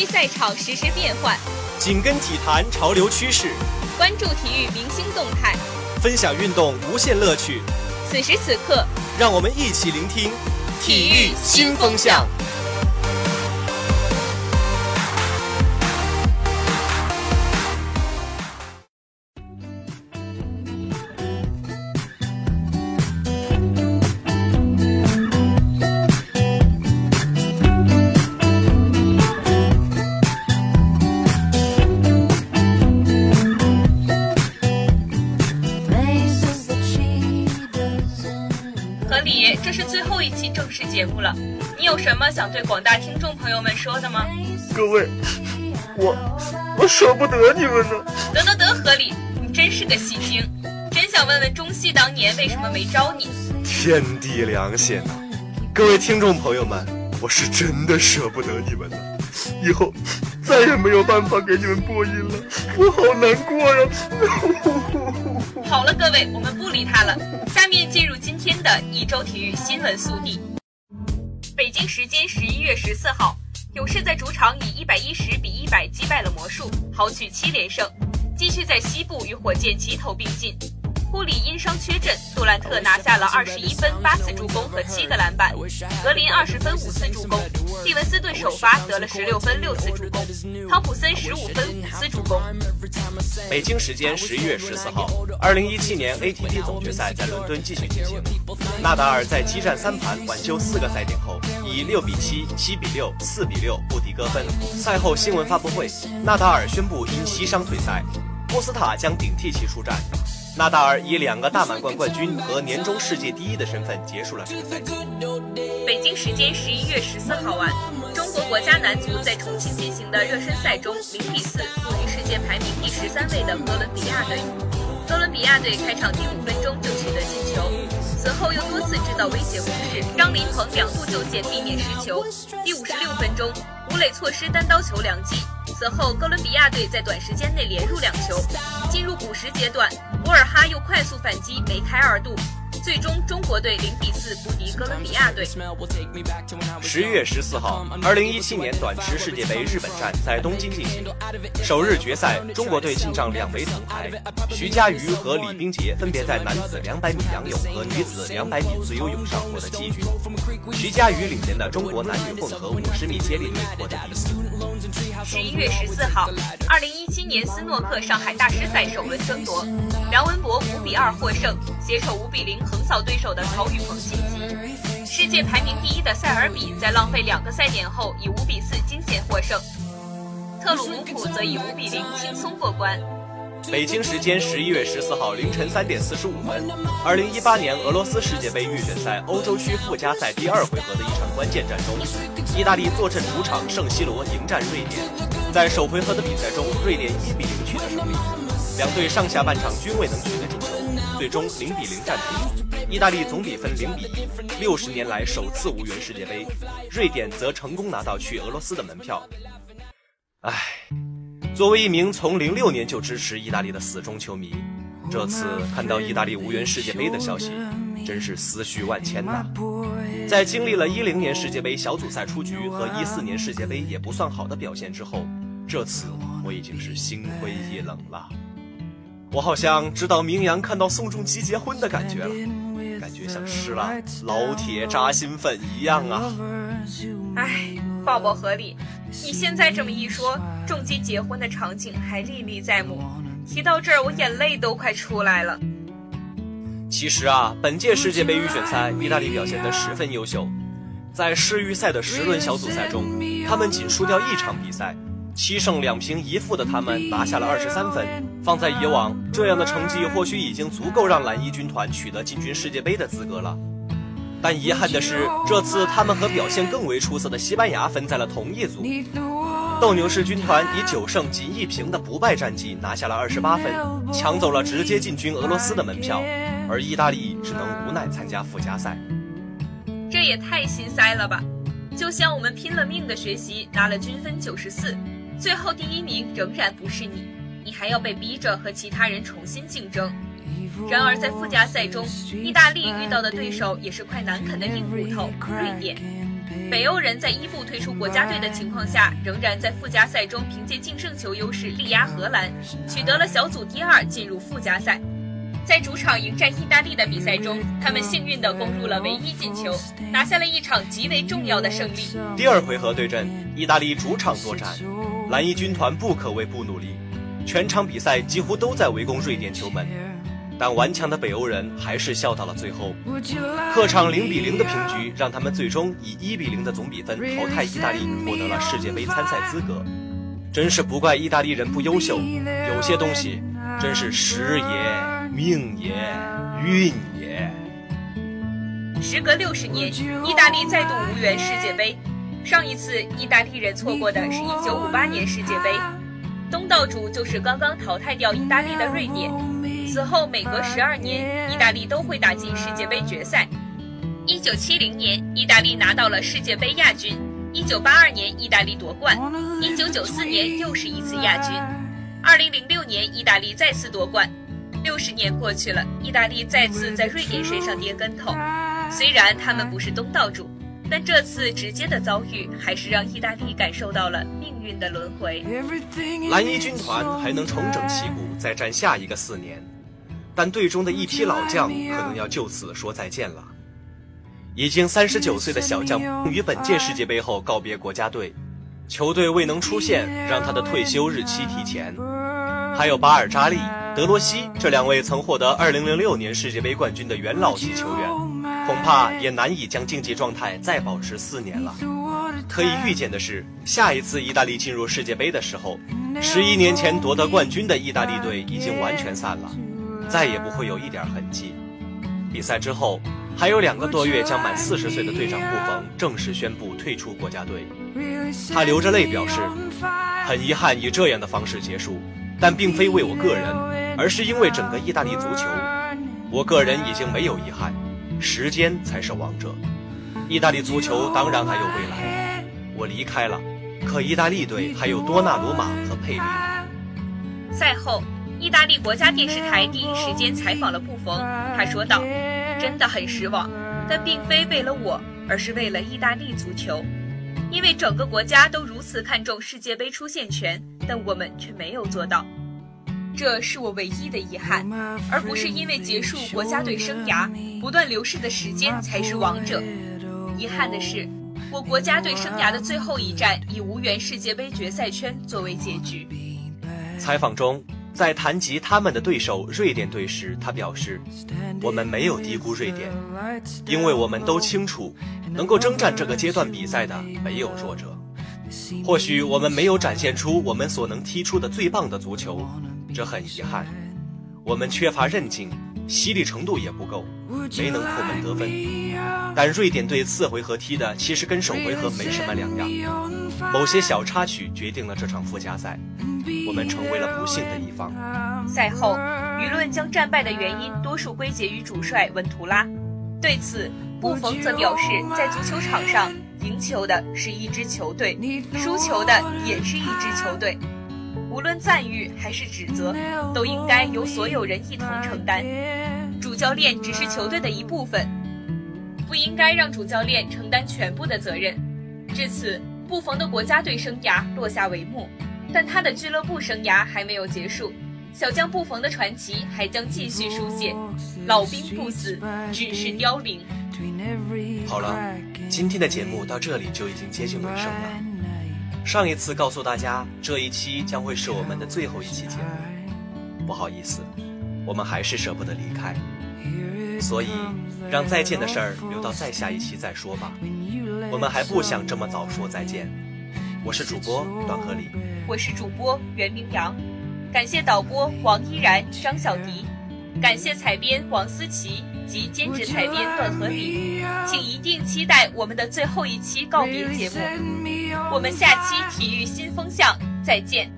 悉赛场实时变换，紧跟体坛潮流趋势，关注体育明星动态，分享运动无限乐趣。此时此刻，让我们一起聆听体育新风向。节目了，你有什么想对广大听众朋友们说的吗？各位，我我舍不得你们呢。得得得，合理，你真是个戏精，真想问问中戏当年为什么没招你？天地良心啊！各位听众朋友们，我是真的舍不得你们了，以后再也没有办法给你们播音了，我好难过呀。好了，各位，我们不理他了，下面进入今天的一周体育新闻速递。北京时间十一月十四号，勇士在主场以一百一十比一百击败了魔术，豪取七连胜，继续在西部与火箭齐头并进。库里因伤缺阵，杜兰特拿下了二十一分、八次助攻和七个篮板；格林二十分、五次助攻；蒂文斯顿首发得了十六分、六次助攻；汤普森十五分、五次助攻。北京时间十一月十四号，二零一七年 ATP 总决赛在伦敦继续进行。纳达尔在激战三盘、挽救四个赛点后，以六比七、七比六、四比六不敌戈芬。赛后新闻发布会，纳达尔宣布因膝伤退赛，穆斯塔将顶替其出战。纳达尔以两个大满贯冠军和年终世界第一的身份结束了这个赛季。北京时间十一月十四号晚，中国国家男足在重庆进行的热身赛中，零比四负于世界排名第十三位的哥伦比亚队。哥伦比亚队开场第五分钟就取得进球，此后又多次制造威胁攻势，张琳芃两度救险避免失球。第五十六分钟，吴磊错失单刀球良机。此后，哥伦比亚队在短时间内连入两球。进入补时阶段，博尔哈又快速反击，梅开二度。最终，中国队零比四不敌哥伦比亚队。十月十四号，二零一七年短池世界杯日本站在东京进行。首日决赛，中国队进账两枚铜牌，徐嘉余和李冰洁分别在男子两百米仰泳和女子两百米自由泳上获得季军。徐嘉余领衔的中国男女混合五十米接力队获得第四。十一月十四号，二零一七年斯诺克上海大师赛首轮争夺，梁文博五比二获胜，携手五比零。横扫对手的曹宇鹏晋级。世界排名第一的塞尔比在浪费两个赛点后以五比四惊险获胜，特鲁姆普则以五比零轻松过关。北京时间十一月十四号凌晨三点四十五分，二零一八年俄罗斯世界杯预选赛欧洲区附加赛第二回合的一场关键战中，意大利坐镇主场圣西罗迎战瑞典。在首回合的比赛中，瑞典一比零取得胜利，两队上下半场均未能取得进球，最终零比零战平。意大利总比分零比一，六十年来首次无缘世界杯。瑞典则成功拿到去俄罗斯的门票。唉，作为一名从零六年就支持意大利的死忠球迷，这次看到意大利无缘世界杯的消息，真是思绪万千呐。在经历了一零年世界杯小组赛出局和一四年世界杯也不算好的表现之后，这次我已经是心灰意冷了。我好像知道明阳看到宋仲基结婚的感觉了。感觉像吃了老铁扎心粉一样啊！哎，抱抱合理。你现在这么一说，仲基结婚的场景还历历在目。提到这儿，我眼泪都快出来了。其实啊，本届世界杯预选赛，意大利表现得十分优秀。在世预赛的十轮小组赛中，他们仅输掉一场比赛。七胜两平一负的他们拿下了二十三分，放在以往，这样的成绩或许已经足够让蓝衣军团取得进军世界杯的资格了。但遗憾的是，这次他们和表现更为出色的西班牙分在了同一组。斗牛士军团以九胜仅一平的不败战绩拿下了二十八分，抢走了直接进军俄罗斯的门票，而意大利只能无奈参加附加赛。这也太心塞了吧！就像我们拼了命的学习，拿了均分九十四。最后第一名仍然不是你，你还要被逼着和其他人重新竞争。然而在附加赛中，意大利遇到的对手也是块难啃的硬骨头——瑞典。北欧人在伊布退出国家队的情况下，仍然在附加赛中凭借净胜球优势力压荷兰，取得了小组第二，进入附加赛。在主场迎战意大利的比赛中，他们幸运地攻入了唯一进球，拿下了一场极为重要的胜利。第二回合对阵意大利主场作战，蓝衣军团不可谓不努力，全场比赛几乎都在围攻瑞典球门，但顽强的北欧人还是笑到了最后。客场零比零的平局，让他们最终以一比零的总比分淘汰意大利，获得了世界杯参赛资格。真是不怪意大利人不优秀，有些东西真是时也。命也，运也。时隔六十年，意大利再度无缘世界杯。上一次意大利人错过的是一九五八年世界杯，东道主就是刚刚淘汰掉意大利的瑞典。此后每隔十二年，意大利都会打进世界杯决赛。一九七零年，意大利拿到了世界杯亚军；一九八二年，意大利夺冠；一九九四年又是一次亚军；二零零六年，意大利再次夺冠。六十年过去了，意大利再次在瑞典身上跌跟头。虽然他们不是东道主，但这次直接的遭遇还是让意大利感受到了命运的轮回。蓝衣军团还能重整旗鼓，再战下一个四年，但队中的一批老将可能要就此说再见了。已经三十九岁的小将于本届世界杯后告别国家队，球队未能出现，让他的退休日期提前。还有巴尔扎利。德罗西这两位曾获得2006年世界杯冠军的元老级球员，恐怕也难以将竞技状态再保持四年了。可以预见的是，下一次意大利进入世界杯的时候，十一年前夺得冠军的意大利队已经完全散了，再也不会有一点痕迹。比赛之后还有两个多月，将满四十岁的队长布冯正式宣布退出国家队。他流着泪表示，很遗憾以这样的方式结束，但并非为我个人。而是因为整个意大利足球，我个人已经没有遗憾，时间才是王者。意大利足球当然还有未来，我离开了，可意大利队还有多纳鲁马和佩里。赛后，意大利国家电视台第一时间采访了布冯，他说道：“真的很失望，但并非为了我，而是为了意大利足球，因为整个国家都如此看重世界杯出线权，但我们却没有做到。”这是我唯一的遗憾，而不是因为结束国家队生涯，不断流逝的时间才是王者。遗憾的是，我国家队生涯的最后一战以无缘世界杯决赛圈作为结局。采访中，在谈及他们的对手瑞典队时，他表示：“我们没有低估瑞典，因为我们都清楚，能够征战这个阶段比赛的没有弱者。或许我们没有展现出我们所能踢出的最棒的足球。”这很遗憾，我们缺乏韧劲，犀利程度也不够，没能破门得分。但瑞典队四回合踢的其实跟首回合没什么两样，某些小插曲决定了这场附加赛，我们成为了不幸的一方。赛后，舆论将战败的原因多数归结于主帅文图拉，对此，布冯则表示，在足球场上，赢球的是一支球队，输球的也是一支球队。无论赞誉还是指责，都应该由所有人一同承担。主教练只是球队的一部分，不应该让主教练承担全部的责任。至此，布冯的国家队生涯落下帷幕，但他的俱乐部生涯还没有结束。小将布冯的传奇还将继续书写。老兵不死，只是凋零。好了，今天的节目到这里就已经接近尾声了。上一次告诉大家，这一期将会是我们的最后一期节目。不好意思，我们还是舍不得离开，所以让再见的事儿留到再下一期再说吧。我们还不想这么早说再见。我是主播段和礼，我是主播袁明阳，感谢导播王依然、张小迪，感谢采编王思琪。及兼职采编段和礼，请一定期待我们的最后一期告别节目。我们下期体育新风向再见。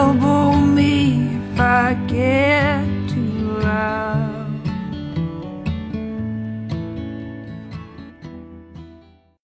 elbow me if I get